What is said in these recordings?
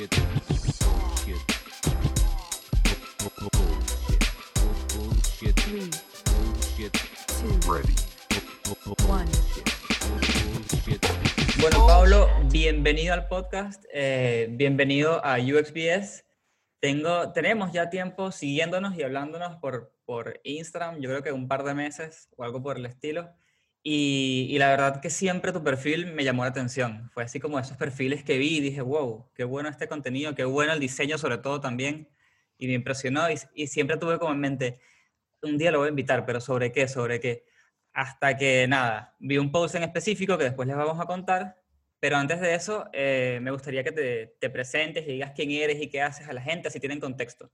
Bullshit. Bullshit. Bullshit. Bullshit. Ready. Bueno, Pablo, bienvenido al podcast, eh, bienvenido a UXBS. Tengo, tenemos ya tiempo siguiéndonos y hablándonos por, por Instagram, yo creo que un par de meses o algo por el estilo. Y, la verdad que siempre tu perfil me llamó la atención. Fue así como esos perfiles que vi y dije, wow, qué bueno este contenido, qué bueno el diseño sobre todo también. Y me impresionó y, siempre tuve como en mente, un día lo voy a invitar, pero ¿sobre qué? ¿Sobre qué? Hasta que nada, vi un post en específico que después les vamos a contar, pero antes de eso eh, me gustaría que te, te presentes y digas quién eres y qué haces a la gente, si tienen contexto.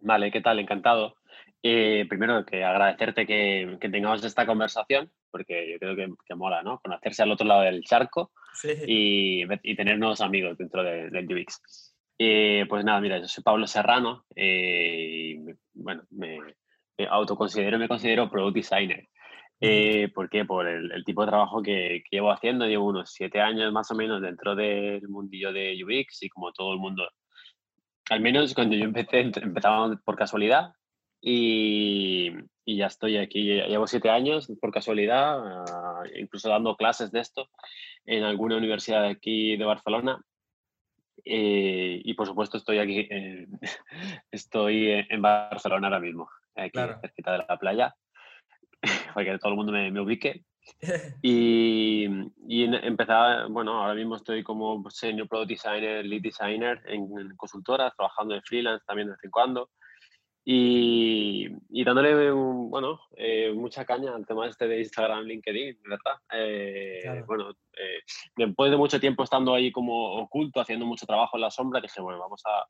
Vale, ¿qué tal? Encantado. Eh, primero, que agradecerte que, que tengamos esta conversación, porque yo creo que, que mola, ¿no? Conocerse al otro lado del charco Sí. y, y tener nuevos amigos dentro de- del UX. Eh, pues nada, mira, yo soy Pablo Serrano eh, y, bueno, me, me autoconsidero, me considero product designer. Eh, ¿Por qué? Por el, el tipo de trabajo que, que llevo haciendo. Llevo unos siete años más o menos dentro del mundillo de UX y como todo el mundo al menos cuando yo empecé, empezaba por casualidad y, y ya estoy aquí, llevo siete años por casualidad, ah, incluso dando clases de esto en alguna universidad de aquí de Barcelona. Eh, y por supuesto estoy aquí, en- estoy en- en Barcelona ahora mismo, aquí Claro. cerquita de la playa, para que todo el mundo me, me ubique. Y, y en- empezaba, bueno, ahora mismo estoy como senior product designer, lead designer en, en consultoras, trabajando de freelance también de vez en cuando. Y, y dándole, un- bueno, eh, mucha caña al tema este de Instagram, LinkedIn, ¿verdad? Eh, Claro. Bueno, eh, después de mucho tiempo estando ahí como oculto, haciendo mucho trabajo en la sombra, dije, bueno, vamos a,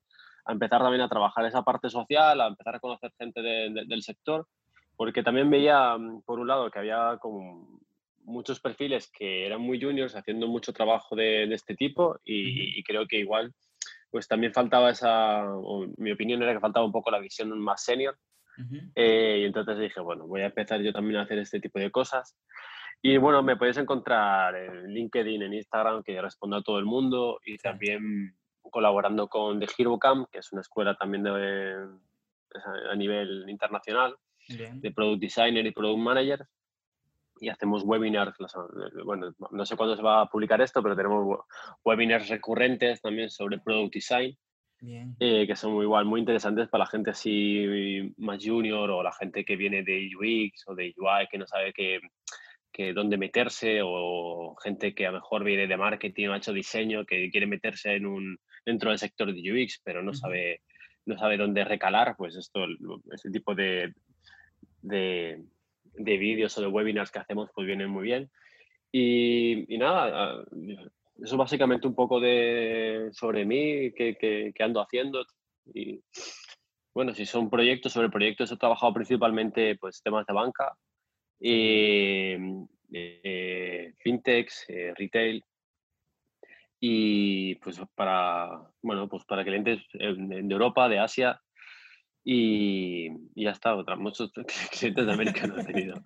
a empezar también a trabajar esa parte social, a empezar a conocer gente de- de- del sector, porque también veía, mm, por un lado, que había como muchos perfiles que eran muy juniors haciendo mucho trabajo de, de este tipo y, y creo que igual pues también faltaba esa, o mi opinión era que faltaba un poco la visión más senior eh, y entonces dije, bueno, voy a empezar yo también a hacer este tipo de cosas. Y bueno, me puedes encontrar en LinkedIn, en Instagram, que respondo a todo el mundo y también colaborando con The Hero Camp, que es una escuela también de, a a nivel internacional Bien. de Product Designer y Product Manager. Y hacemos webinars, las- bueno, no sé cuándo se va a publicar esto, pero tenemos we- webinars recurrentes también sobre Product Design Bien. eh, que son muy igual, muy interesantes para la gente así más junior o la gente que viene de UX o de UI que no sabe qué, qué dónde meterse o gente que a lo mejor viene de marketing o ha hecho diseño que quiere meterse en un, dentro del sector de UX pero no Ujú. sabe no sabe dónde recalar, pues esto, este tipo de, de, de vídeos o de webinars que hacemos pues vienen muy bien. Y, nada, eso básicamente un poco de sobre mí, qué- qué ando haciendo. Y bueno, si son proyectos sobre proyectos, he trabajado principalmente pues temas de banca, y, eh, fintechs, eh, retail y pues para bueno pues para clientes en- de Europa, de Asia y, y ya está. Otra, muchos clientes de América no he tenido.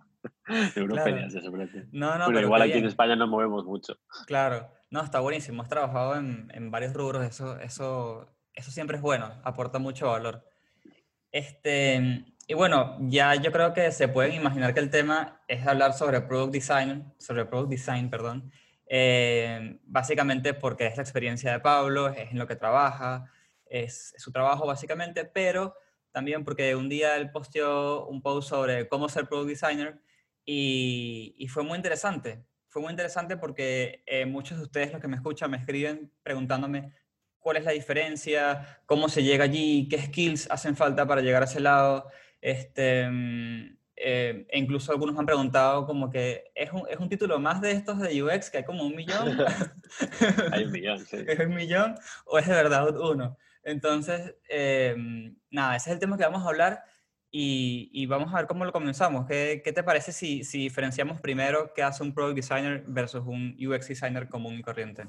De Claro. Todo. No, no, Bueno, pero igual aquí en bien. España nos movemos mucho. Claro, no, está buenísimo. Has trabajado en, en varios rubros, eso, eso, eso siempre es bueno, aporta mucho valor. Este, y bueno, ya yo creo que se pueden imaginar que el tema es hablar sobre product design, sobre product design, perdón, eh, básicamente porque es la experiencia de Pablo, es en lo que trabaja, es, es su trabajo básicamente, pero también porque un día él posteó un post sobre cómo ser product designer y, y fue muy interesante. Fue muy interesante porque eh, muchos de ustedes, los que me escuchan, me escriben preguntándome cuál es la diferencia, cómo se llega allí, qué skills hacen falta para llegar a ese lado. Este, mm, eh, e incluso algunos me han preguntado como que ¿es un, es un título más de estos de UX que hay como un millón. Hay un millón, sí. ¿Es un millón o es de verdad uno? Entonces, em, nada, ese es el tema que vamos a hablar y, y vamos a ver cómo lo comenzamos. ¿Qué, qué te parece si, si diferenciamos primero qué hace un product designer versus un UX designer común y corriente?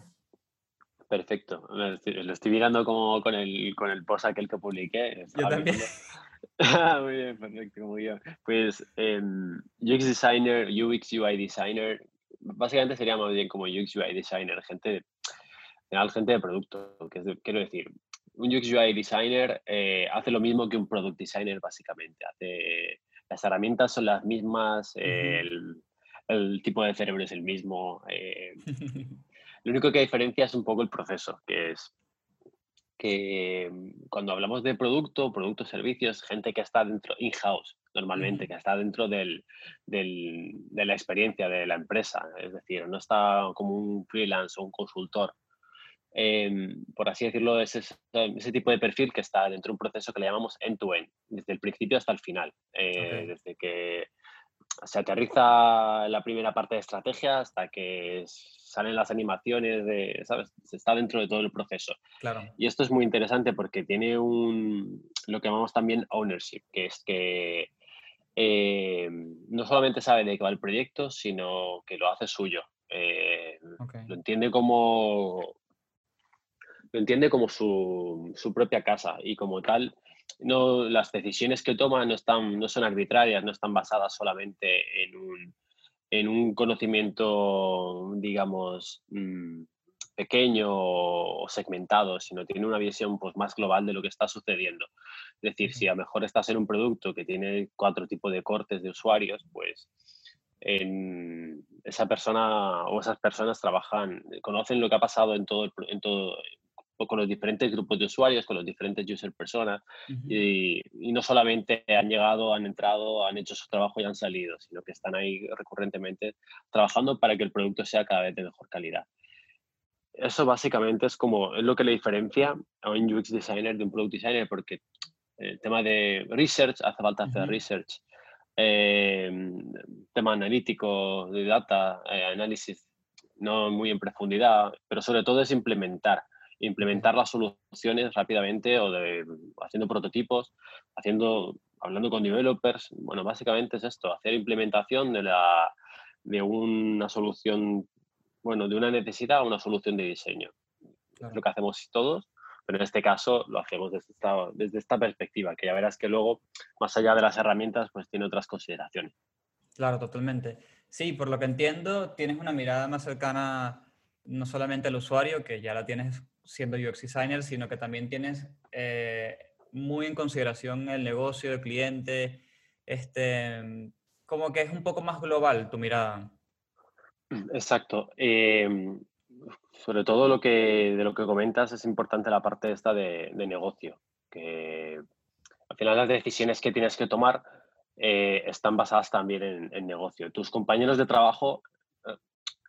Perfecto. Lo estoy, lo estoy mirando como con el, con el post aquel que publiqué. Yo también. muy bien, perfecto, muy bien. Pues em, UX designer, UX UI designer, básicamente sería más bien como UX UI designer, gente, de- gente de producto, que es de- quiero decir, un UX UI designer eh, hace lo mismo que un product designer básicamente, hace, las herramientas son las mismas, el, el tipo de cerebro es el mismo, eh, lo único que diferencia es un poco el proceso, que es que mm, cuando hablamos de producto, productos, servicios, gente que está dentro, in-house, normalmente, que está dentro del, del- de la experiencia de la empresa, es decir, no está como un freelance o un consultor. Em, por así decirlo, es ese, ese tipo de perfil que está dentro de un proceso que le llamamos end-to-end, desde el principio hasta el final, eh, desde que se aterriza la primera parte de estrategia hasta que salen las animaciones, de, ¿sabes? Se está dentro de todo el proceso. Claro. Y esto es muy interesante porque tiene un, lo que llamamos también ownership, que es que eh, no solamente sabe de qué va el proyecto, sino que lo hace suyo. Eh, lo entiende como lo entiende como su, su propia casa y como tal no las decisiones que toma no están no son arbitrarias no están basadas solamente en un en un conocimiento digamos mm, pequeño o segmentado sino tiene una visión pues más global de lo que está sucediendo. Es decir si a lo mejor estás en un producto que tiene cuatro tipos de cortes de usuarios pues en esa persona o esas personas trabajan, conocen lo que ha pasado en todo, el en todo con los diferentes grupos de usuarios, con los diferentes user personas, Ujú. y, y no solamente han llegado, han entrado, han hecho su trabajo y han salido, sino que están ahí recurrentemente trabajando para que el producto sea cada vez de mejor calidad. Eso básicamente es como es lo que le diferencia a un UX designer de un product designer, porque el tema de research, hace falta hacer Ujú. research, eh, tema analítico, de data, eh, análisis, no muy en profundidad, pero sobre todo es implementar, implementar las soluciones rápidamente o de, haciendo prototipos, haciendo, hablando con developers. Bueno, básicamente es esto, hacer implementación de, la, de una solución, bueno, de una necesidad a una solución de diseño. Es lo que hacemos todos, pero en este caso lo hacemos desde esta, desde esta perspectiva, que ya verás que luego, más allá de las herramientas, pues tiene otras consideraciones. Claro, totalmente. Sí, por lo que entiendo, tienes una mirada más cercana no solamente al usuario, que ya la tienes siendo UX designer, sino que también tienes eh, muy en consideración el negocio, el cliente, este, como que es un poco más global tu mirada. Exacto. Eh, sobre todo lo que, de lo que comentas es importante la parte esta de, de negocio, que al final las decisiones que tienes que tomar eh, están basadas también en, en negocio. Tus compañeros de trabajo, eh,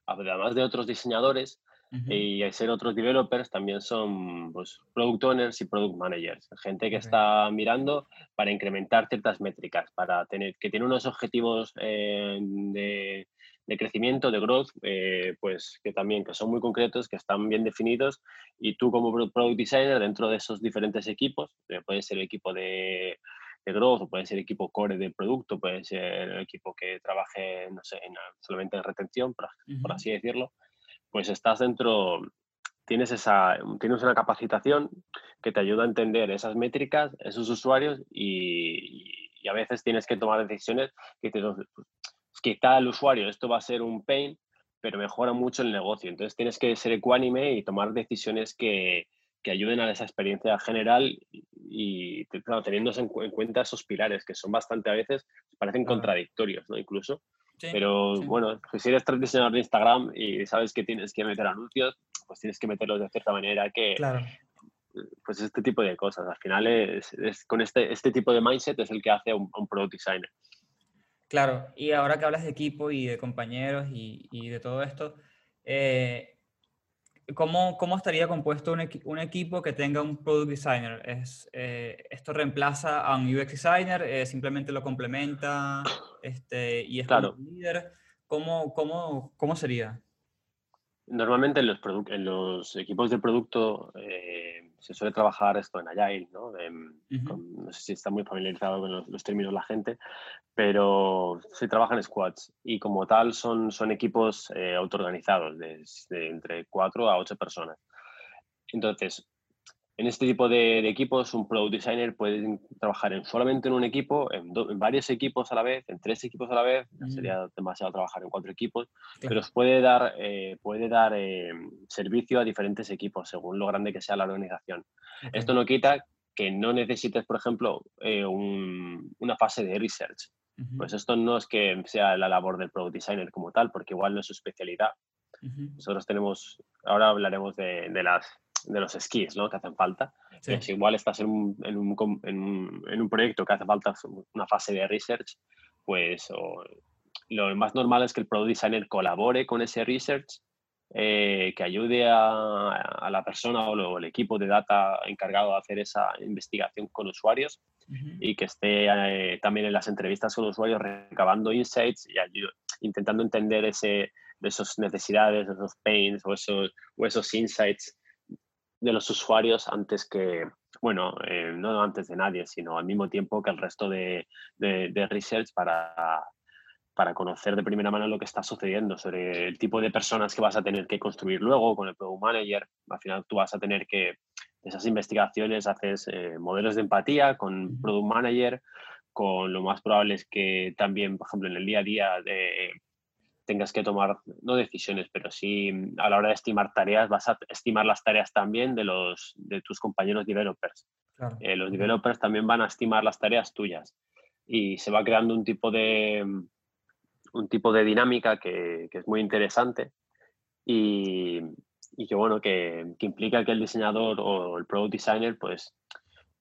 además de otros diseñadores Ujú. y al ser otros developers, también son pues, product owners y product managers, gente que está mirando para incrementar ciertas métricas, para tener que tiene unos objetivos eh, de, de crecimiento, de growth, eh, pues que también que son muy concretos, que están bien definidos y tú como pro- product designer dentro de esos diferentes equipos, eh, puede ser el equipo de, de growth, o puede ser equipo core del producto, puede ser el equipo que trabaje, no sé, en, solamente en retención, por, por Ujú. así decirlo, pues estás dentro, tienes, esa, tienes una capacitación que te ayuda a entender esas métricas, esos usuarios y, y a veces tienes que tomar decisiones que te, quizá al usuario esto va a ser un pain, pero mejora mucho el negocio. Entonces tienes que ser ecuánime y tomar decisiones que, que ayuden a esa experiencia general y, claro, teniendo en, cu- en cuenta esos pilares que son bastante a veces, parecen contradictorios, ¿no? Incluso. Sí, Pero sí. bueno, pues si eres diseñador de Instagram y sabes que tienes que meter anuncios, pues tienes que meterlos de cierta manera que, Claro. pues este tipo de cosas. Al final es, es con este, este tipo de mindset es el que hace a un, a un product designer. Claro, y ahora que hablas de equipo y de compañeros y, y de todo esto, eh, ¿cómo, cómo estaría compuesto un, equi- un equipo que tenga un product designer? ¿Es, eh, ¿Esto reemplaza a un UX designer? Eh, ¿Simplemente lo complementa? Este, ¿Y es como Claro. un líder? ¿Cómo, cómo, cómo sería? Normalmente en los, en los equipos de producto eh, se suele trabajar esto en Agile, ¿no? Em, con- no sé si está muy familiarizado con los, los términos la gente, pero se trabajan squads y como tal son, son equipos eh, autoorganizados de, de entre 4 a 8 personas. Entonces, en este tipo de, de equipos, un product designer puede trabajar en, solamente en un equipo, en, do- en varios equipos a la vez, en tres equipos a la vez. Mm. Sería demasiado trabajar en cuatro equipos, Claro. pero os puede dar, eh, puede dar eh, servicio a diferentes equipos según lo grande que sea la organización. Ok. Esto no quita que no necesites, por ejemplo, eh, un- una fase de research. Ujú, Pues esto no es que sea la labor del product designer como tal, porque igual no es su especialidad. ujú, Nosotros tenemos, ahora hablaremos de, de las, de los skills ¿no? que hacen falta. sí, si igual estás en un, en, un, en un- en un proyecto que hace falta una fase de research, pues o- lo más normal es que el product designer colabore con ese research, eh, que ayude a, a la persona o, lo- el equipo de data encargado de hacer esa investigación con usuarios y que esté eh, también en las entrevistas con usuarios recabando insights y intentando entender ese, esas necesidades, esos pains o esos, o esos insights de los usuarios antes que, bueno, eh, no antes de nadie, sino al mismo tiempo que el resto de, de- de research para, para conocer de primera mano lo que está sucediendo sobre el tipo de personas que vas a tener que construir luego con el Product Manager. Al final tú vas a tener que, esas investigaciones, haces eh, modelos de empatía con. Product Manager, con lo más probable es que también, por ejemplo, en el día a día de, tengas que tomar, no decisiones, pero sí mm, a la hora de estimar tareas, vas a estimar las tareas también de, los, de tus compañeros developers. claro. Eh, los developers también van a estimar las tareas tuyas y se va creando un tipo de, mm, un tipo de dinámica que, que es muy interesante y, y que, bueno, que, que implica que el diseñador o el product designer pues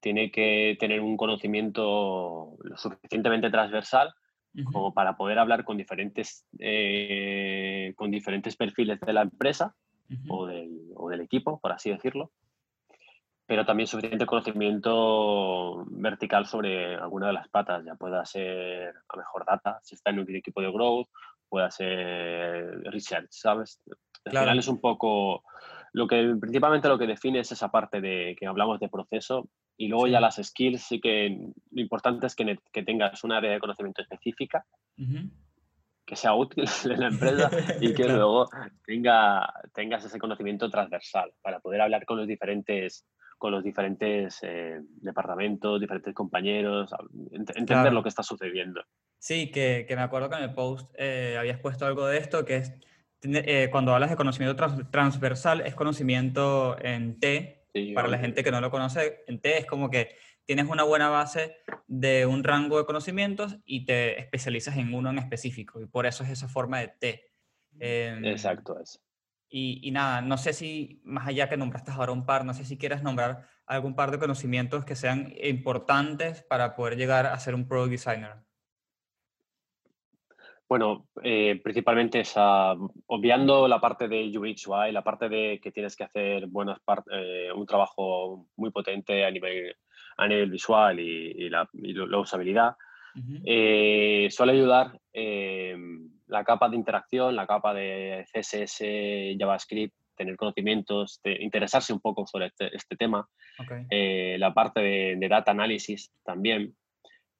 tiene que tener un conocimiento lo suficientemente transversal ujú, como para poder hablar con diferentes, eh, con diferentes perfiles de la empresa ujú, o del, o del equipo, por así decirlo, pero también suficiente conocimiento vertical sobre alguna de las patas, ya pueda ser a mejor data, si está en un equipo de growth, pueda ser research, ¿sabes? Al Claro. final es un poco lo que principalmente lo que define es esa parte de que hablamos de proceso y luego Sí. ya las skills sí que lo importante es que, que tengas un área de conocimiento específica ujú. que sea útil en la empresa y que Claro. luego tenga, tengas ese conocimiento transversal para poder hablar con los diferentes con los diferentes eh, departamentos, diferentes compañeros, ent- entender Claro. lo que está sucediendo. Sí, que, que me acuerdo que en el post eh, habías puesto algo de esto, que es, eh, cuando hablas de conocimiento trans- transversal, es conocimiento en T, Sí, para la gente que no lo conoce, en T es como que tienes una buena base de un rango de conocimientos y te especializas en uno en específico, y por eso es esa forma de T. Em, Exacto, es. Y, y nada, no sé si, más allá que nombraste ahora un par, no sé si quieres nombrar algún par de conocimientos que sean importantes para poder llegar a ser un product designer. Bueno, eh, principalmente esa, obviando la parte de UX UI, la parte de que tienes que hacer buenas part- eh, un trabajo muy potente a nivel, a nivel visual y, y la, y lo- la usabilidad, eh, suele ayudar eh, la capa de interacción, la capa de CSS, JavaScript, tener conocimientos, de interesarse un poco sobre este, este tema, eh, la parte de, de data analysis también,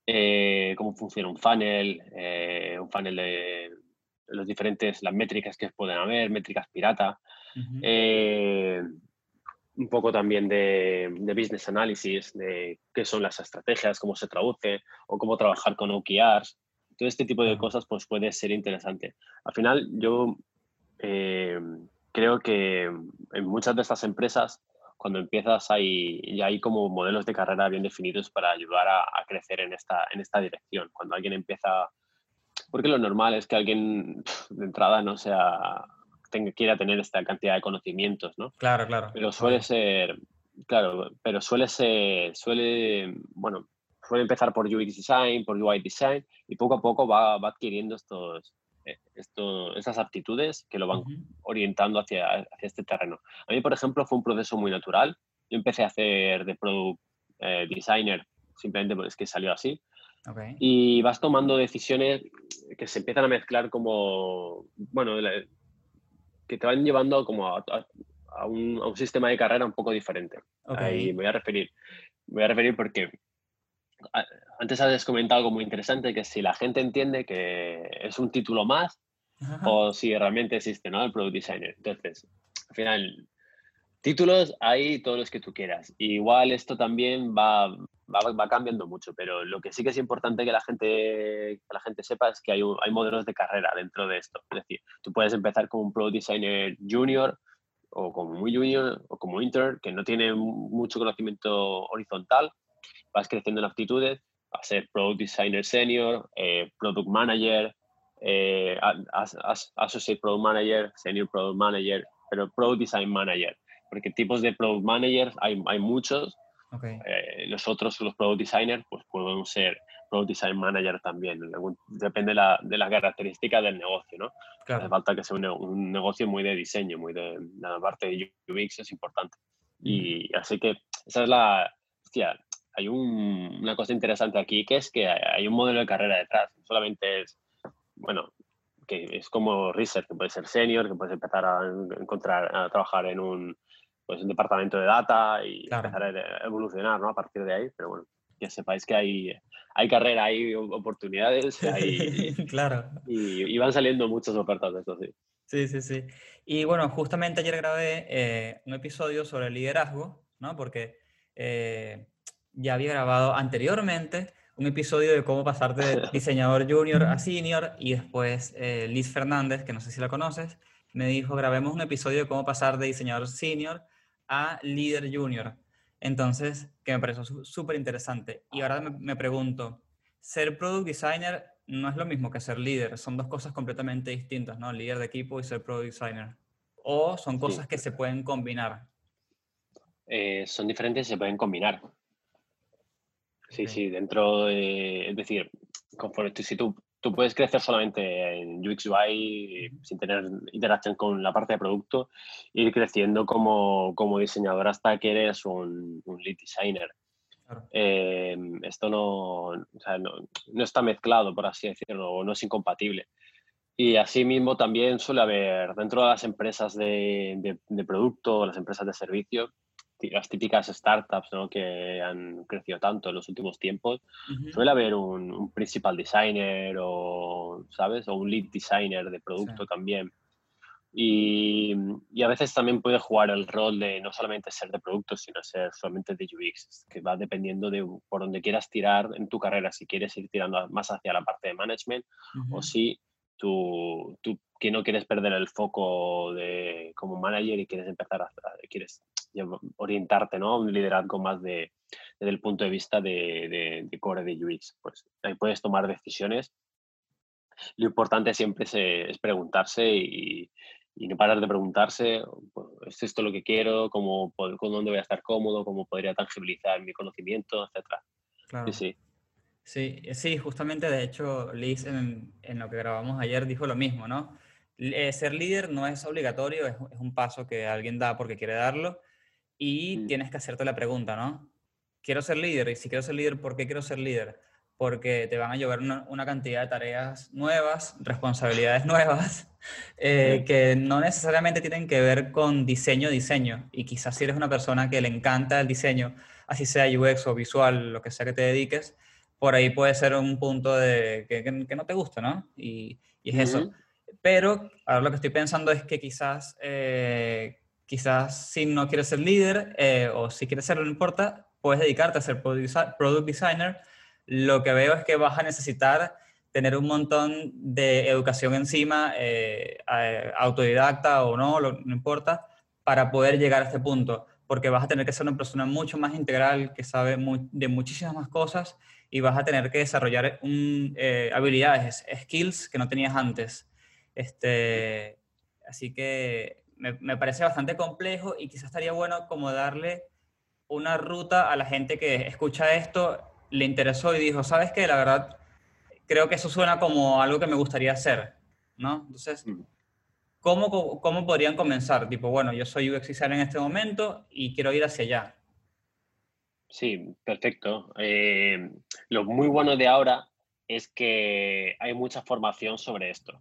eh, cómo funciona un funnel, eh, un funnel de los diferentes, las métricas que pueden haber, métricas pirata, eh, un poco también de, de business analysis, de qué son las estrategias, cómo se traduce o cómo trabajar con OKRs. Todo este tipo de cosas pues puede ser interesante. Al final yo creo que en muchas de estas empresas cuando empiezas hay, ya hay como modelos de carrera bien definidos para ayudar a, a crecer en esta, en esta dirección. Cuando alguien empieza, porque lo normal es que alguien de entrada no sea, tenga, quiera tener esta cantidad de conocimientos, ¿no? Claro, claro. Pero suele ser, claro, pero suele ser, suele, bueno, suele empezar por UX design, por UI design y poco a poco va, va adquiriendo estos, esto, estas aptitudes que lo van Ujú. orientando hacia, hacia este terreno. A mí, por ejemplo, fue un proceso muy natural. Yo empecé a hacer de product eh, designer simplemente porque es que salió así. Ok. Y vas tomando decisiones que se empiezan a mezclar como, bueno, la- que te van llevando como a, a- a un, a un sistema de carrera un poco diferente. Ok. Ahí me voy a referir. Me voy a referir porque a- antes has comentado algo muy interesante, que si la gente entiende que es un título más Ajá. o si realmente existe, ¿no? El Product Designer. Entonces, al final, títulos hay todos los que tú quieras. Igual esto también va, va, va cambiando mucho, pero lo que sí que es importante que la gente, que la gente sepa es que hay, hay modelos de carrera dentro de esto. Es decir, tú puedes empezar como un Product Designer Junior o como muy junior o como intern, que no tiene mu- mucho conocimiento horizontal, vas creciendo en aptitudes, a ser Product Designer Senior, eh, Product Manager, eh, a- as- as- Associate Product Manager, Senior Product Manager, pero Product Design Manager, porque tipos de Product Managers hay, hay muchos, Ok. eh, nosotros los Product Designers pues podemos ser Product Design Manager también, depende de la, de la característica del negocio, ¿no? Hace Claro. falta que sea un, un negocio muy de diseño, muy de la parte de UX es importante. Y así que esa es la, hostia, hay un- una cosa interesante aquí que es que hay un modelo de carrera detrás, no solamente es, bueno, que es como research, que puede ser senior, que puedes empezar a en- encontrar, a trabajar en un, pues, un departamento de data y Claro. empezar a evolucionar, ¿no? A partir de ahí, pero bueno, que sepáis que hay, hay carrera, hay oportunidades, hay, claro. y, y van saliendo muchas ofertas de esto, sí. Sí, sí, sí. Y bueno, justamente ayer grabé eh, un episodio sobre liderazgo, ¿no? Porque eh, ya había grabado anteriormente un episodio de cómo pasarte de diseñador junior a senior y después eh, Liz Fernández, que no sé si la conoces, me dijo, grabemos un episodio de cómo pasar de diseñador senior a líder junior. Entonces, que me pareció súper interesante. Y ahora me, me pregunto, ser product designer no es lo mismo que ser líder, son dos cosas completamente distintas, ¿no? Líder de equipo y ser product designer. O son cosas que se pueden combinar. Eh, son diferentes y se pueden combinar. Sí, sí, dentro de, es decir, conforme tú, si tú, tú puedes crecer solamente en UX UI sin tener interacción con la parte de producto, ir creciendo como, como diseñador hasta que eres un, un lead designer. Claro. Eh, esto no, o sea, no, no está mezclado, por así decirlo, o no es incompatible. Y asimismo también suele haber dentro de las empresas de, de, de producto, las empresas de servicio, las típicas startups ¿no? que han crecido tanto en los últimos tiempos, Ujú. suele haber un, un principal designer o, ¿sabes? O un lead designer de producto Sí. también. Y, y a veces también puede jugar el rol de no solamente ser de producto, sino ser solamente de UX, que va dependiendo de por donde quieras tirar en tu carrera, si quieres ir tirando más hacia la parte de management Ujú. o si tú, tú que no quieres perder el foco de como manager y quieres empezar a, quieres orientarte ¿no? a un liderazgo más de, desde el punto de vista de, de, de core de UX. Pues ahí puedes tomar decisiones. Lo importante siempre es, eh, es preguntarse y, y no parar de preguntarse, pues, ¿es esto lo que quiero? ¿Cómo, ¿Con dónde voy a estar cómodo? ¿Cómo podría tangibilizar mi conocimiento? Etcétera. Claro. Sí, sí. Sí, eh, sí, justamente de hecho Liz en, en lo que grabamos ayer dijo lo mismo, ¿no? Eh, ser líder no es obligatorio, es, es un paso que alguien da porque quiere darlo y Mm. tienes que hacerte la pregunta, ¿no? Quiero ser líder y si quiero ser líder, ¿por qué quiero ser líder? Porque te van a llevar una, una cantidad de tareas nuevas, responsabilidades nuevas, eh, que no necesariamente tienen que ver con diseño, diseño. Y quizás si eres una persona que le encanta el diseño, así sea UX o visual, lo que sea que te dediques, por ahí puede ser un punto de que, que- que no te gusta, ¿no? Y, y es eso. Ujú. Pero ahora lo que estoy pensando es que quizás, eh, quizás si no quieres ser líder eh, o si quieres serlo, no importa, puedes dedicarte a ser product desi- product designer. Lo que veo es que vas a necesitar tener un montón de educación encima, eh, autodidacta o no, lo- no importa, para poder llegar a este punto. Porque vas a tener que ser una persona mucho más integral, que sabe de muchísimas más cosas y vas a tener que desarrollar un, eh, habilidades, skills que no tenías antes. Este, así que me, me parece bastante complejo y quizás estaría bueno como darle una ruta a la gente que escucha esto, le interesó y dijo, ¿sabes qué? La verdad, creo que eso suena como algo que me gustaría hacer. ¿no? Entonces, Mm. ¿cómo, cómo podrían comenzar? Tipo, bueno, yo soy UX designer en este momento y quiero ir hacia allá. Sí, perfecto. Eh, lo muy bueno de ahora es que hay mucha formación sobre esto.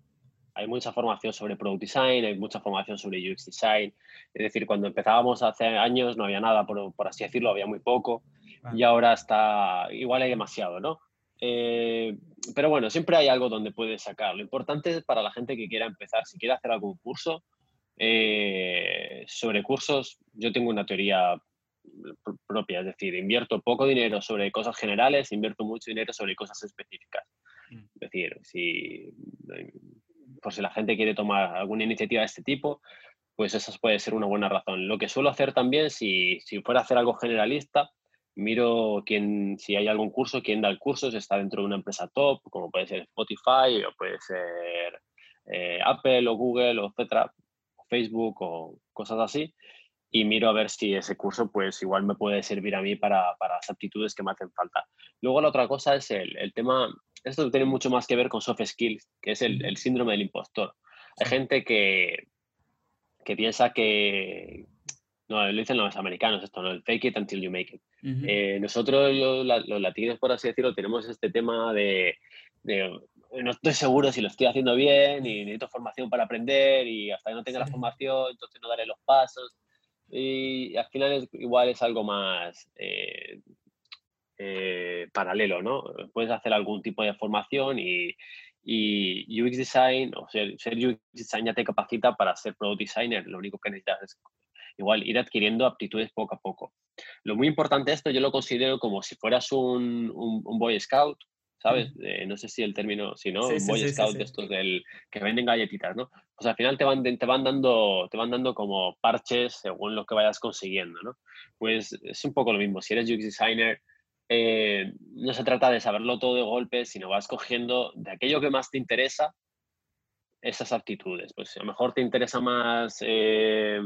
Hay mucha formación sobre Product Design, hay mucha formación sobre UX Design. Es decir, cuando empezábamos hace años no había nada, por, por así decirlo, había muy poco. Ah. Y ahora está, igual hay demasiado, ¿no? Eh, pero bueno, siempre hay algo donde puedes sacar. Lo importante es para la gente que quiera empezar, si quiere hacer algún curso, eh, sobre cursos, yo tengo una teoría propia, es decir, invierto poco dinero sobre cosas generales, invierto mucho dinero sobre cosas específicas. Mm. Es decir, si, por si la gente quiere tomar alguna iniciativa de este tipo, pues esa puede ser una buena razón. Lo que suelo hacer también, si, si fuera a hacer algo generalista, miro quién, si hay algún curso, quién da el curso, si está dentro de una empresa top, como puede ser Spotify o puede ser eh, Apple o Google o etcétera, Facebook o cosas así, y miro a ver si ese curso pues igual me puede servir a mí para, para las aptitudes que me hacen falta. Luego la otra cosa es el, el tema, esto tiene mucho más que ver con soft skills, que es el, el síndrome del impostor. Hay gente que, que piensa que, no, lo dicen los americanos esto, ¿no? El fake it until you make it. Ujú. Eh, nosotros, los, la- los latinos, por así decirlo, tenemos este tema de, de, no estoy seguro si lo estoy haciendo bien y necesito formación para aprender y hasta que no tenga la Sí. formación, entonces no daré los pasos. Y al final es, igual es algo más eh, eh, paralelo, ¿no? Puedes hacer algún tipo de formación y, y UX Design, o ser, ser UX Design ya te capacita para ser Product Designer. Lo único que necesitas es igual ir adquiriendo aptitudes poco a poco. Lo muy importante de esto yo lo considero como si fueras un, un, un Boy Scout, ¿sabes? Eh, no sé si el término, si no, Sí, sí, Boy sí, Scout estos del, que venden galletitas, ¿no? Pues al final te van, te van, dando, te van dando como parches según lo que vayas consiguiendo, ¿no? Pues es un poco lo mismo. Si eres UX Designer, eh, no se trata de saberlo todo de golpe, sino vas cogiendo de aquello que más te interesa esas aptitudes. Pues a lo mejor te interesa más, eh,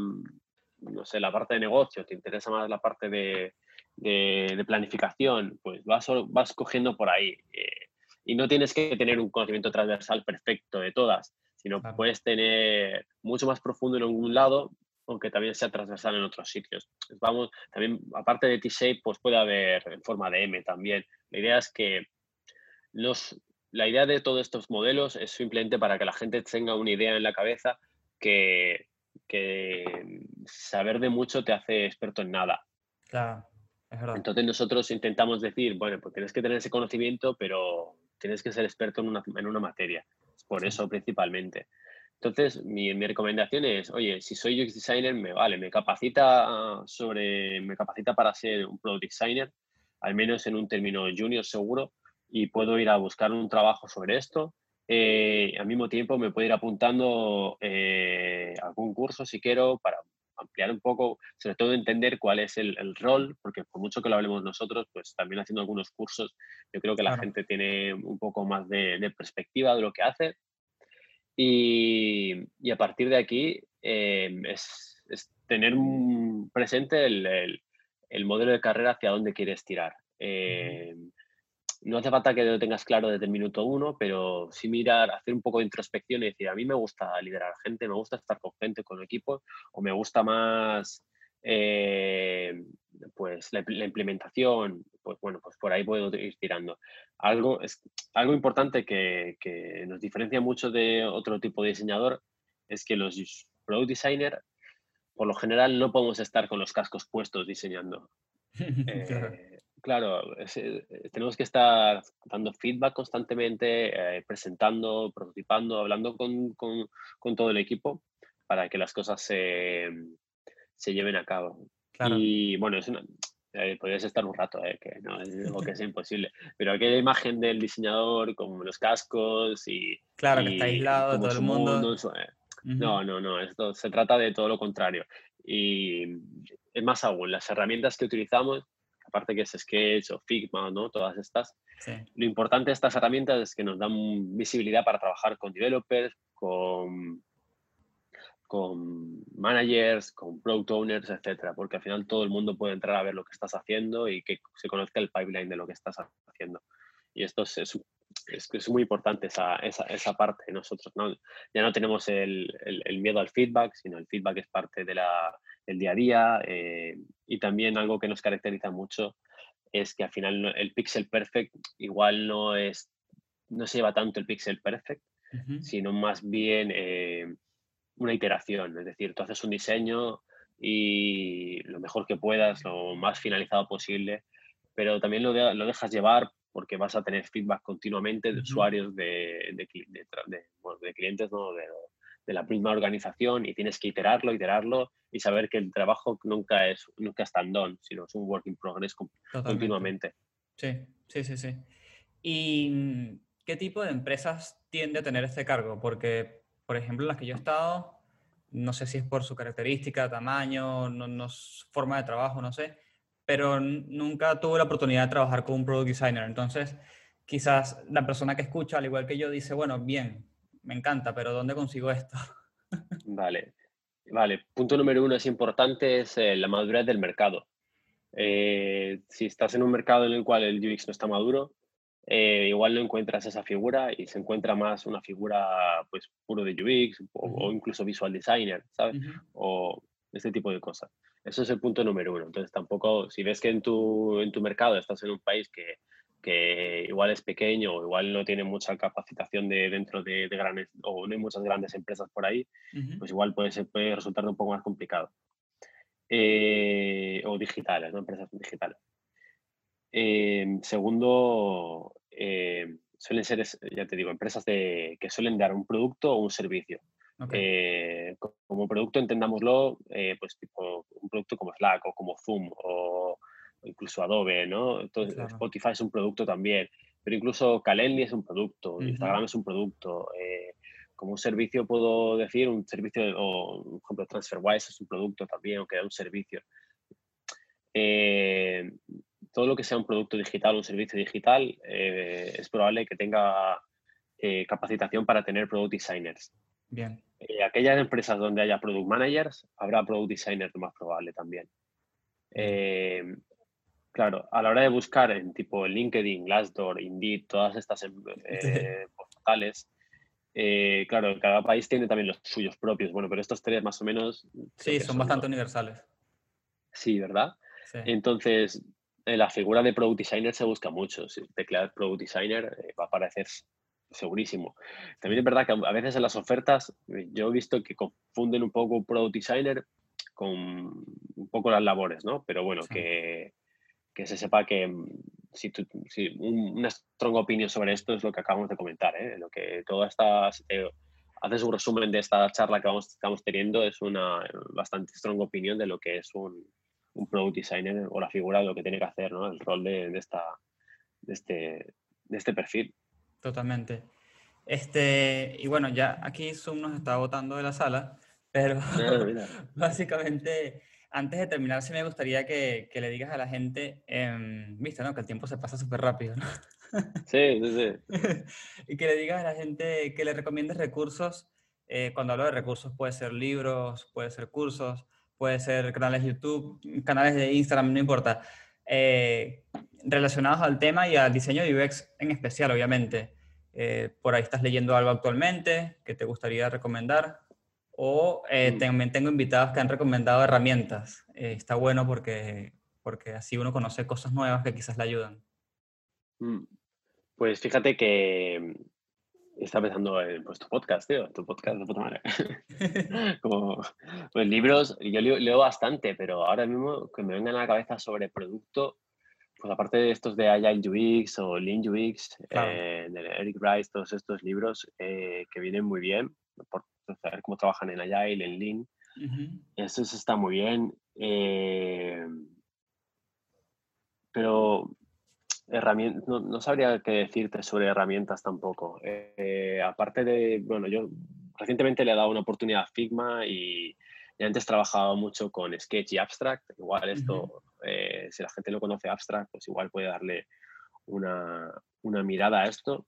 no sé, la parte de negocio, te interesa más la parte de, de, de planificación, pues vas, vas cogiendo por ahí. Eh, y no tienes que tener un conocimiento transversal perfecto de todas, sino Claro. puedes tener mucho más profundo en algún lado, aunque también sea transversal en otros sitios. Pues Vamos, también, aparte de T-Shape, pues puede haber en forma de M también. La idea es que los, la idea de todos estos modelos es simplemente para que la gente tenga una idea en la cabeza que, que saber de mucho te hace experto en nada. Claro, es verdad. Entonces nosotros intentamos decir, bueno, pues tienes que tener ese conocimiento, pero tienes que ser experto en una, en una materia. Por Sí. eso principalmente. Entonces, mi, mi recomendación es, oye, si soy UX designer, me vale, me capacita sobre, me capacita para ser un product designer, al menos en un término junior seguro, y puedo ir a buscar un trabajo sobre esto. Eh, al mismo tiempo me puedo ir apuntando eh, algún curso si quiero para ampliar un poco, sobre todo entender cuál es el, el, rol, porque por mucho que lo hablemos nosotros, pues también haciendo algunos cursos, yo creo que la Claro. gente tiene un poco más de, de perspectiva de lo que hace. Y, y a partir de aquí eh, es, es, tener un presente el, el, el, modelo de carrera hacia dónde quieres tirar. Eh, no hace falta que lo tengas claro desde el minuto uno, pero sí mirar, hacer un poco de introspección y decir, a mí me gusta liderar gente, me gusta estar con gente, con equipos, o me gusta más eh, pues la, la, implementación, pues bueno, pues por ahí puedo ir tirando. Algo, es, algo importante que, que nos diferencia mucho de otro tipo de diseñador es que los product designer, por lo general, no podemos estar con los cascos puestos diseñando. Eh, claro, es, eh, tenemos que estar dando feedback constantemente, eh, presentando, prototipando, hablando con, con, con, todo el equipo para que las cosas se, se lleven a cabo. Claro. Y bueno, es una, eh, podrías estar un rato, eh, que no es algo que es imposible, pero aquella imagen del diseñador con los cascos y... Claro, y que está aislado de todo el mundo. mundo su, uh -huh. No, no, no, esto se trata de todo lo contrario. Y es más aún, las herramientas que utilizamos, aparte que es Sketch o Figma, ¿no? Todas estas, sí. lo importante de estas herramientas es que nos dan visibilidad para trabajar con developers, con, con managers, con product owners, etcétera, porque al final todo el mundo puede entrar a ver lo que estás haciendo y que se conozca el pipeline de lo que estás haciendo. Y esto es, es es muy importante esa, esa, esa parte nosotros. ¿no? Ya no tenemos el, el- el miedo al feedback, sino el feedback es parte de la, del día a día. eh, y también algo que nos caracteriza mucho es que al final el pixel perfect igual no es, no se lleva tanto el pixel perfect, sino más bien eh, una iteración. Es decir, tú haces un diseño y lo mejor que puedas, lo más finalizado posible, pero también lo, de- lo dejas llevar porque vas a tener feedback continuamente de usuarios, de, de bueno, de clientes, ¿no? de, de la misma organización y tienes que iterarlo, iterarlo y saber que el trabajo nunca es nunca es tan done, sino es un work in progress Totalmente. continuamente. Sí, sí, sí, sí. ¿Y mm, qué tipo de empresas tiende a tener este cargo? Porque, por ejemplo, en las que yo he estado, no sé si es por su característica, tamaño, no, no forma de trabajo, no sé, pero nunca tuve la oportunidad de trabajar con un product designer. Entonces, quizás la persona que escucha, al igual que yo, dice, bueno, bien, me encanta, pero ¿dónde consigo esto? Vale, vale. Punto número uno es importante, es eh, la madurez del mercado. Eh, si estás en un mercado en el cual el UX no está maduro, eh, igual no encuentras esa figura y se encuentra más una figura pues puro de UX o, incluso visual designer, ¿sabes? O este tipo de cosas. Eso es el punto número uno. Entonces tampoco, si ves que en tu, en tu mercado estás en un país que, que igual es pequeño o igual no tiene mucha capacitación de dentro de, de grandes o no hay muchas grandes empresas por ahí, pues igual puede, ser, puede resultar un poco más complicado. Eh, o digitales, ¿no? Empresas digitales. Eh, segundo, eh, suelen ser, ya te digo, empresas de, que suelen dar un producto o un servicio. Eh, co- como producto, entendámoslo, eh, pues tipo un producto como Slack o como Zoom o incluso Adobe, ¿no? Entonces, Claro. Spotify es un producto también, pero incluso Calendly es un producto. Instagram es un producto. eh, como un servicio puedo decir, un servicio, o por ejemplo TransferWise es un producto también, o que da un servicio. Eh, todo lo que sea un producto digital, un servicio digital, eh, es probable que tenga eh, capacitación para tener product designers. bien. Aquellas empresas donde haya product managers, habrá product designers lo más probable también. Claro, a la hora de buscar en tipo LinkedIn, Glassdoor, Indeed, todas estas em- eh, portales, eh, claro, cada país tiene también los suyos propios. Bueno, pero estos tres más o menos. Sí, son bastante universales. Sí, ¿verdad? Sí. Entonces, eh, la figura de product designer se busca mucho. Si tecleas product designer, eh, va a aparecer segurísimo. También es verdad que a veces en las ofertas yo he visto que confunden un poco product designer con un poco las labores, ¿no? Pero bueno, Sí. que, que se sepa que mm, si, si un- una strong opinion sobre esto es lo que acabamos de comentar, ¿eh? Lo que toda esta... te haces un resumen de esta charla que vamos, estamos teniendo, es una bastante strong opinión de lo que es un, un product designer o la figura de lo que tiene que hacer, ¿no? El rol de, de esta, de, este, de este perfil. Totalmente. Este, y bueno, ya aquí Zoom nos está botando de la sala, pero Ah, básicamente, antes de terminar, sí me gustaría que, que le digas a la gente, em, viste, ¿no? Que el tiempo se pasa súper rápido, ¿no? Sí, sí, sí. y que le digas a la gente que le recomiendes recursos. eh, cuando hablo de recursos, puede ser libros, puede ser cursos, puede ser canales de YouTube, canales de Instagram, no importa. eh, relacionados al tema y al diseño de UX en especial, obviamente. Eh, por ahí estás leyendo algo actualmente que te gustaría recomendar. O eh, Mm. también tengo invitados que han recomendado herramientas. Eh, está bueno porque, porque así uno conoce cosas nuevas que quizás le ayudan. Mm. Pues fíjate que mm, estaba pensando en pues, tu podcast, tío, tu podcast de puta madre. Como, pues libros, yo leo, leo bastante, pero ahora mismo que me vengan a la cabeza sobre producto, pues aparte de estos de Agile UX o Lean UX, Claro. eh, de Eric Rice, todos estos libros eh, que vienen muy bien, por saber cómo trabajan en Agile, en Lean, eso está muy bien. eh, pero no, no sabría qué decirte sobre herramientas tampoco. Eh, aparte de, bueno, yo recientemente le he dado una oportunidad a Figma y, y antes trabajaba mucho con Sketch y Abstract. Igual esto, eh, si la gente no conoce Abstract, pues igual puede darle una, una mirada a esto.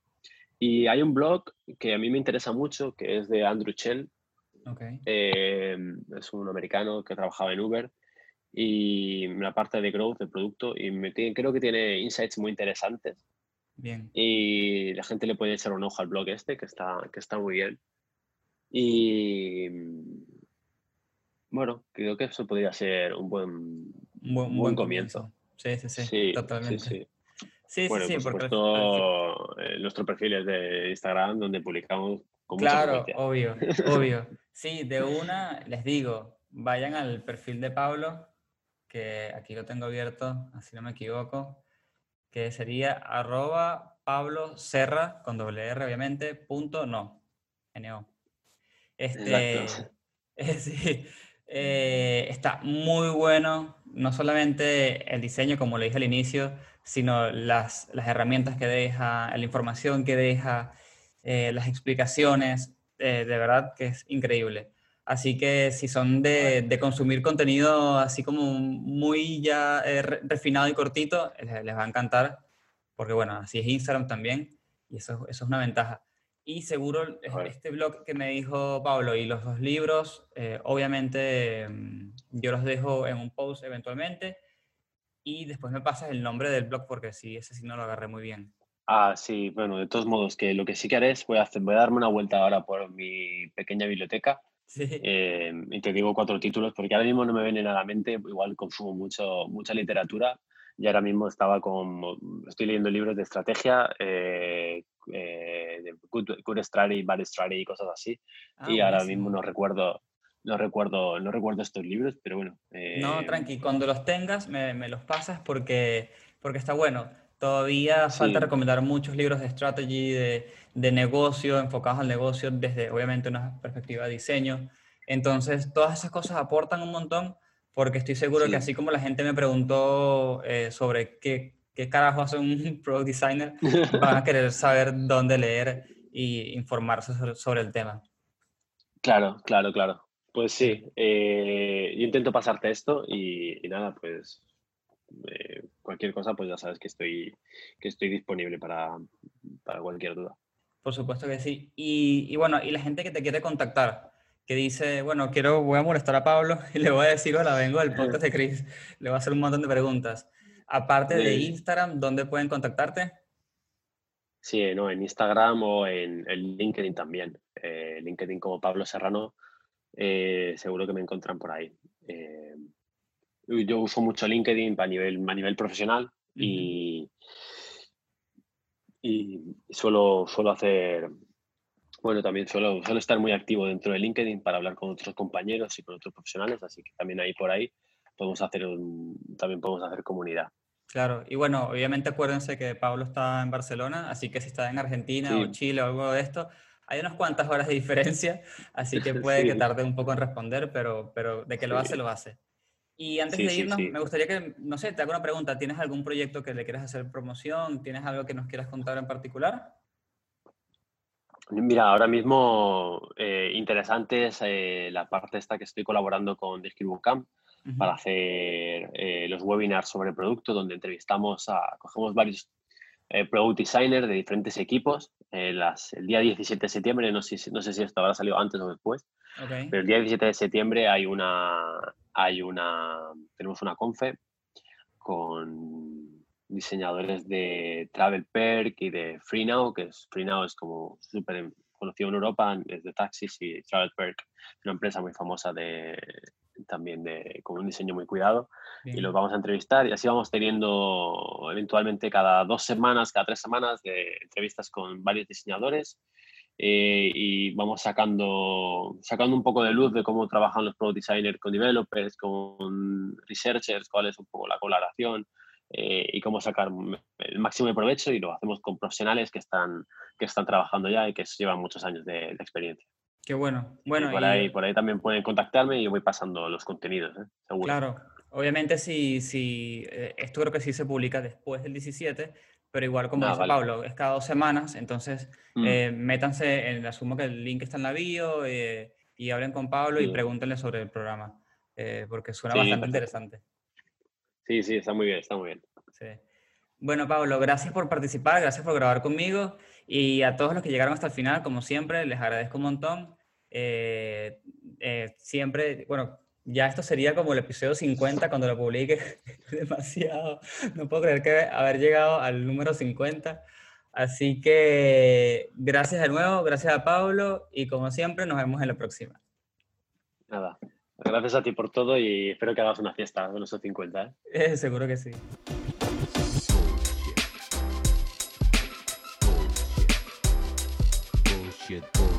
Y hay un blog que a mí me interesa mucho, que es de Andrew Chell, Ok. eh, es un americano que trabajaba en Uber y la parte de growth del producto y me tiene- creo que tiene insights muy interesantes Bien. y la gente le puede echar un ojo al blog este, que está, que está muy bien. Y bueno, creo que eso podría ser un buen, Un buen, buen comienzo. Sí, sí, sí, Sí, totalmente. sí, sí. Sí, sí, Bueno, sí, por porque supuesto, eh, nuestro perfil es de Instagram, donde publicamos con Claro, obvio, obvio. Sí, de una les digo, vayan al perfil de Pablo, que aquí lo tengo abierto, así no me equivoco, que sería arroba Pablo Serra, con doble R obviamente, punto no, N-O. Este, Exacto. sí, eh, está muy bueno, no solamente el diseño, como le dije al inicio, sino las, las herramientas que deja, la información que deja, eh, las explicaciones, eh, de verdad que es increíble. Así que si son de, de consumir contenido así como muy ya eh, re- refinado y cortito, les, va a encantar, porque bueno, así es Instagram también, y eso, eso es una ventaja. Y seguro este blog que me dijo Pablo y los dos libros, eh, obviamente mm, yo los dejo en un post eventualmente y después me pasas el nombre del blog porque sí, ese sí no lo agarré muy bien. Ah, sí, bueno, de todos modos, que lo que sí que haré es voy a, hacer, voy a darme una vuelta ahora por mi pequeña biblioteca Sí, eh, y te digo cuatro títulos, porque ahora mismo no me vienen a la mente, igual consumo mucho, mucha literatura y ahora mismo estaba con, estoy leyendo libros de estrategia, eh, eh, de good, good strategy, bad strategy y cosas así, Ah, y ahora mismo no recuerdo, no recuerdo, no recuerdo estos libros, pero bueno. No, eh, tranqui, cuando los tengas me, me los pasas porque, porque está bueno. Todavía falta Sí. recomendar muchos libros de strategy, de, de negocio, enfocados al negocio desde obviamente una perspectiva de diseño. Entonces, todas esas cosas aportan un montón porque estoy seguro que Sí. así como la gente me preguntó eh, sobre qué, qué carajo hace un product designer, van a querer saber dónde leer y informarse sobre, sobre el tema. Claro, claro, claro. Pues sí, eh, yo intento pasarte esto y, y nada, pues eh, cualquier cosa, pues ya sabes que estoy, que estoy disponible para, para cualquier duda. Por supuesto que sí. Y, y bueno, y la gente que te quiere contactar, que dice, bueno, quiero, voy a molestar a Pablo y le voy a decir, hola, vengo del podcast de Chris, le voy a hacer un montón de preguntas. Aparte de. Instagram, ¿dónde pueden contactarte? Sí, ¿no? En Instagram o en, en LinkedIn también. Eh, LinkedIn como Pablo Serrano, eh, seguro que me encuentran por ahí. Eh, yo uso mucho LinkedIn a nivel, a nivel profesional y, y suelo, suelo hacer, bueno, también suelo, suelo estar muy activo dentro de LinkedIn para hablar con otros compañeros y con otros profesionales, así que también ahí por ahí podemos hacer un, también podemos hacer comunidad. Claro, y bueno, obviamente acuérdense que Pablo está en Barcelona, así que si está en Argentina o Sí. Chile o algo de esto, hay unas cuantas horas de diferencia, así que puede que Sí. tarde un poco en responder, pero, pero de que lo hace, lo hace. Y antes Sí, de irnos, sí. me gustaría que, no sé, te haga una pregunta. ¿Tienes algún proyecto que le quieras hacer promoción? ¿Tienes algo que nos quieras contar en particular? Mira, ahora mismo eh, interesante es eh, la parte esta que estoy colaborando con Describucamp Ujú. para hacer eh, los webinars sobre producto, donde entrevistamos a, cogemos varios eh, product designers de diferentes equipos. Eh, las, el día 17 de septiembre, no sé, si- no sé si esto habrá salido antes o después, pero el día 17 de septiembre hay una, hay una, tenemos una confe con diseñadores de Travel Perk y de FreeNow, que es FreeNow es como súper conocido en Europa, es de taxis y Travel Perk una empresa muy famosa de también de con un diseño muy cuidado y los vamos a entrevistar y así vamos teniendo eventualmente cada dos semanas, cada tres semanas de entrevistas con varios diseñadores eh, y vamos sacando, sacando un poco de luz de cómo trabajan los product designers con developers, con researchers, cuál es un poco la colaboración eh, y cómo sacar el máximo de provecho y lo hacemos con profesionales que están, que están trabajando ya y que llevan muchos años de, de experiencia. Qué bueno. Y Bueno, por, y- ahí, por ahí también pueden contactarme y yo voy pasando los contenidos, ¿eh? seguro. Claro, obviamente si, si eh, esto creo que sí se publica después del 17, pero igual como Ah, dice vale. Pablo, es cada dos semanas, entonces Mm. eh, métanse, en, asumo que el link está en la bio eh, y hablen con Pablo y Sí. pregúntenle sobre el programa, eh, porque suena Sí, bastante perfecto. interesante. Sí, sí, está muy bien, está muy bien. Sí. Bueno, Pablo, gracias por participar, gracias por grabar conmigo y a todos los que llegaron hasta el final, como siempre, les agradezco un montón. Eh, eh, siempre, bueno, ya esto sería como el episodio 50 cuando lo publique. Demasiado. No puedo creer que haber llegado al número 50. Así que gracias de nuevo, gracias a Pablo y como siempre nos vemos en la próxima. Nada. Gracias a ti por todo y espero que hagas una fiesta de los 50. ¿eh? Eh, seguro que sí. Bullshit. Bullshit. Bu-